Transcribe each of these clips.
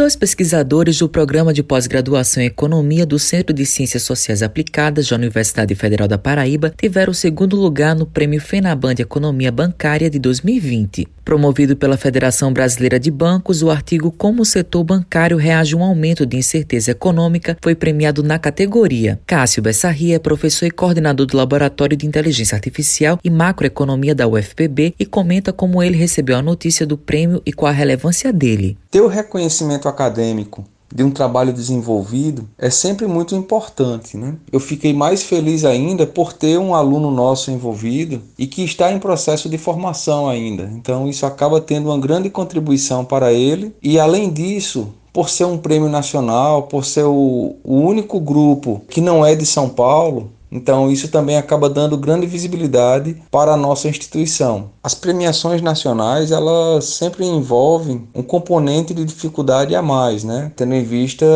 Dois pesquisadores do Programa de Pós-Graduação em Economia do Centro de Ciências Sociais Aplicadas da Universidade Federal da Paraíba tiveram o segundo lugar no Prêmio FENABAN de Economia Bancária de 2020. Promovido pela Federação Brasileira de Bancos, o artigo Como o setor bancário reage a um aumento de incerteza econômica foi premiado na categoria. Cássio Bessarria é professor e coordenador do Laboratório de Inteligência Artificial e Macroeconomia da UFPB e comenta como ele recebeu a notícia do prêmio e qual a relevância dele. Ter o reconhecimento acadêmico de um trabalho desenvolvido é sempre muito importante. Né? Eu fiquei mais feliz ainda por ter um aluno nosso envolvido e que está em processo de formação ainda. Então, isso acaba tendo uma grande contribuição para ele, e além disso, por ser um prêmio nacional, por ser o, o único grupo que não é de São Paulo, então, isso também acaba dando grande visibilidade para a nossa instituição. As premiações nacionais, elas sempre envolvem um componente de dificuldade a mais, né? Tendo em vista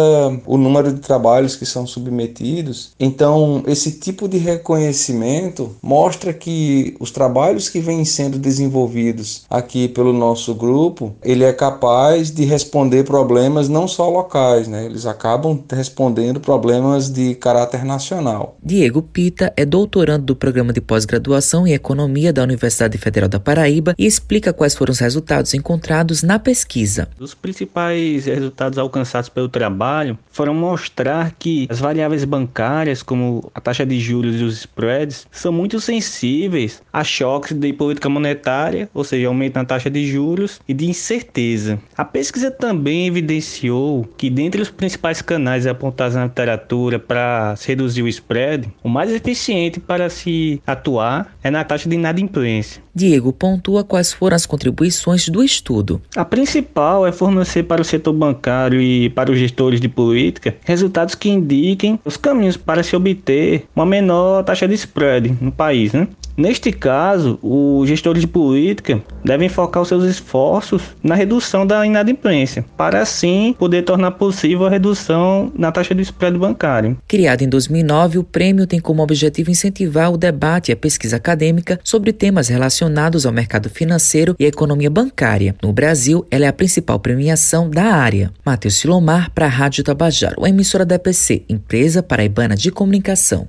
o número de trabalhos que são submetidos. Então, esse tipo de reconhecimento mostra que os trabalhos que vêm sendo desenvolvidos aqui pelo nosso grupo, ele é capaz de responder problemas não só locais, né? Eles acabam respondendo problemas de caráter nacional. Diego Pita é doutorando do programa de pós-graduação em Economia da Universidade Federal da Paraíba e explica quais foram os resultados encontrados na pesquisa. Os principais resultados alcançados pelo trabalho foram mostrar que as variáveis bancárias, como a taxa de juros e os spreads, são muito sensíveis a choques de política monetária, ou seja, aumento na taxa de juros e de incerteza. A pesquisa também evidenciou que dentre os principais canais apontados na literatura para reduzir o spread, o mais eficiente para se atuar é na taxa de inadimplência. Diego pontua quais foram as contribuições do estudo. A principal é fornecer para o setor bancário e para os gestores de política resultados que indiquem os caminhos para se obter uma menor taxa de spread no país. Né? Neste caso, os gestores de política devem focar os seus esforços na redução da inadimplência, para assim poder tornar possível a redução na taxa de spread bancário. Criado em 2009, o prêmio tem como objetivo incentivar o debate e a pesquisa acadêmica sobre temas relacionados ao mercado financeiro e economia bancária. No Brasil, ela é a principal premiação da área. Matheus Silomar para a Rádio Tabajaro, emissora da EPC, empresa paraibana de comunicação.